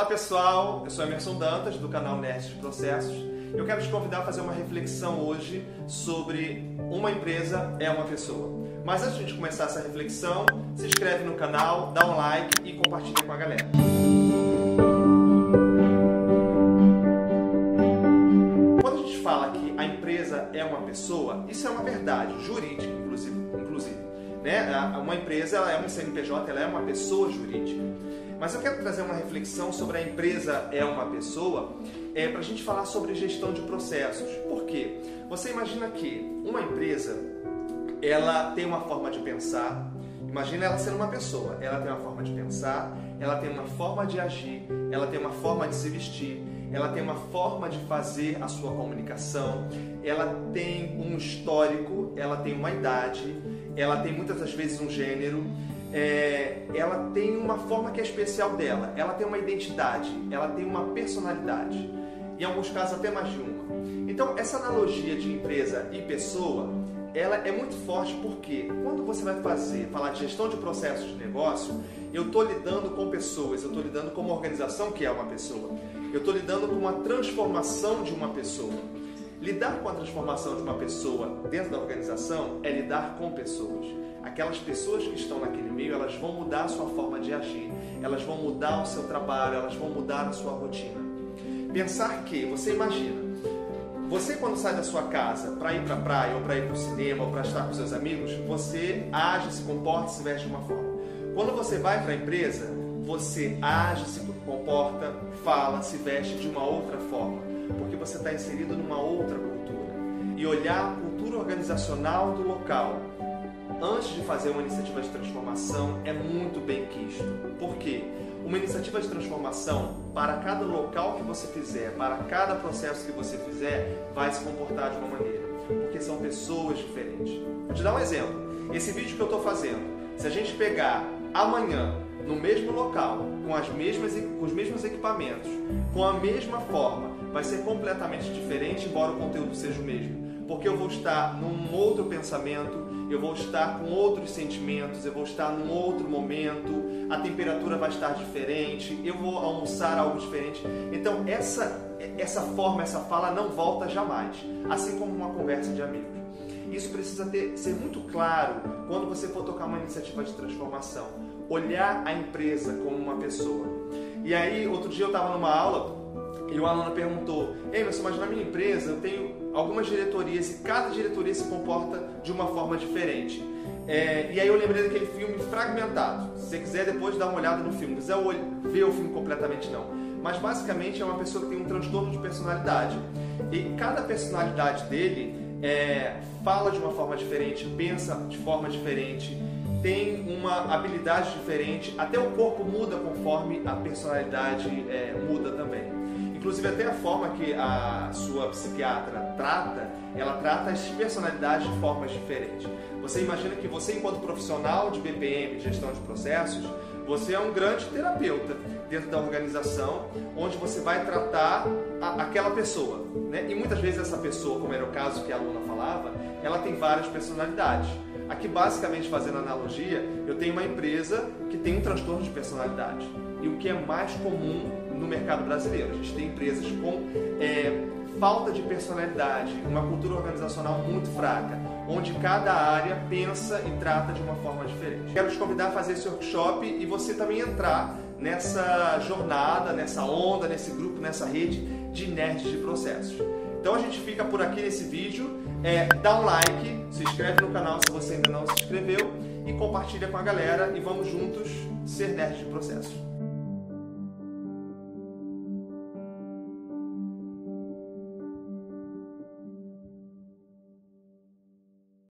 Olá pessoal, eu sou Emerson Dantas do canal de Processos. Eu quero te convidar a fazer uma reflexão hoje sobre uma empresa é uma pessoa. Mas antes de começar essa reflexão, se inscreve no canal, dá um like e compartilha com a galera. Quando a gente fala que a empresa é uma pessoa, isso é uma verdade jurídica, inclusive. inclusive né? Uma empresa ela é uma CNPJ, ela é uma pessoa jurídica. Mas eu quero trazer uma reflexão sobre a empresa é uma pessoa, é, para a gente falar sobre gestão de processos. Por quê? Você imagina que uma empresa ela tem uma forma de pensar. Imagina ela sendo uma pessoa. Ela tem uma forma de pensar, ela tem uma forma de agir, ela tem uma forma de se vestir, ela tem uma forma de fazer a sua comunicação, ela tem um histórico, ela tem uma idade, ela tem muitas das vezes um gênero é, ela tem uma forma que é especial dela, ela tem uma identidade, ela tem uma personalidade, em alguns casos até mais de uma. Então, essa analogia de empresa e pessoa, ela é muito forte porque quando você vai fazer, falar de gestão de processos de negócio, eu estou lidando com pessoas, eu estou lidando com uma organização que é uma pessoa, eu estou lidando com uma transformação de uma pessoa. Lidar com a transformação de uma pessoa dentro da organização é lidar com pessoas. Aquelas pessoas que estão naquele meio, elas vão mudar a sua forma de agir, elas vão mudar o seu trabalho, elas vão mudar a sua rotina. Pensar que, você imagina, você quando sai da sua casa para ir para a praia, ou para ir para o cinema, ou para estar com seus amigos, você age, se comporta, se veste de uma forma. Quando você vai para a empresa, você age, se comporta, fala, se veste de uma outra forma porque você está inserido numa outra cultura. E olhar a cultura organizacional do local antes de fazer uma iniciativa de transformação é muito bem quisto. Por quê? Uma iniciativa de transformação, para cada local que você fizer, para cada processo que você fizer, vai se comportar de uma maneira, porque são pessoas diferentes. Vou te dar um exemplo. Esse vídeo que eu estou fazendo, se a gente pegar amanhã no mesmo local, com, as mesmas, com os mesmos equipamentos, com a mesma forma, vai ser completamente diferente, embora o conteúdo seja o mesmo. Porque eu vou estar num outro pensamento, eu vou estar com outros sentimentos, eu vou estar num outro momento, a temperatura vai estar diferente, eu vou almoçar algo diferente. Então, essa, essa forma, essa fala não volta jamais, assim como uma conversa de amigos. Isso precisa ter, ser muito claro quando você for tocar uma iniciativa de transformação. Olhar a empresa como uma pessoa. E aí, outro dia eu estava numa aula e o aluno perguntou: Emerson, mas na minha empresa eu tenho algumas diretorias e cada diretoria se comporta de uma forma diferente. É, e aí eu lembrei daquele filme Fragmentado. Se você quiser depois dar uma olhada no filme, quiser ver o filme completamente não. Mas basicamente é uma pessoa que tem um transtorno de personalidade. E cada personalidade dele é, fala de uma forma diferente, pensa de forma diferente, tem uma habilidade diferente, até o corpo muda conforme a personalidade é, muda também. Inclusive até a forma que a sua psiquiatra trata, ela trata as personalidades de formas diferentes. Você imagina que você, enquanto profissional de BPM, gestão de processos, você é um grande terapeuta dentro da organização, onde você vai tratar a, aquela pessoa. Né? E muitas vezes essa pessoa, como era o caso que a aluna falava, ela tem várias personalidades. Aqui, basicamente, fazendo analogia, eu tenho uma empresa que tem um transtorno de personalidade. E o que é mais comum no mercado brasileiro. A gente tem empresas com é, falta de personalidade, uma cultura organizacional muito fraca, onde cada área pensa e trata de uma forma diferente. Quero te convidar a fazer esse workshop e você também entrar nessa jornada, nessa onda, nesse grupo, nessa rede de nerds de processos. Então a gente fica por aqui nesse vídeo. É, dá um like, se inscreve no canal se você ainda não se inscreveu e compartilha com a galera e vamos juntos ser nerds de processos.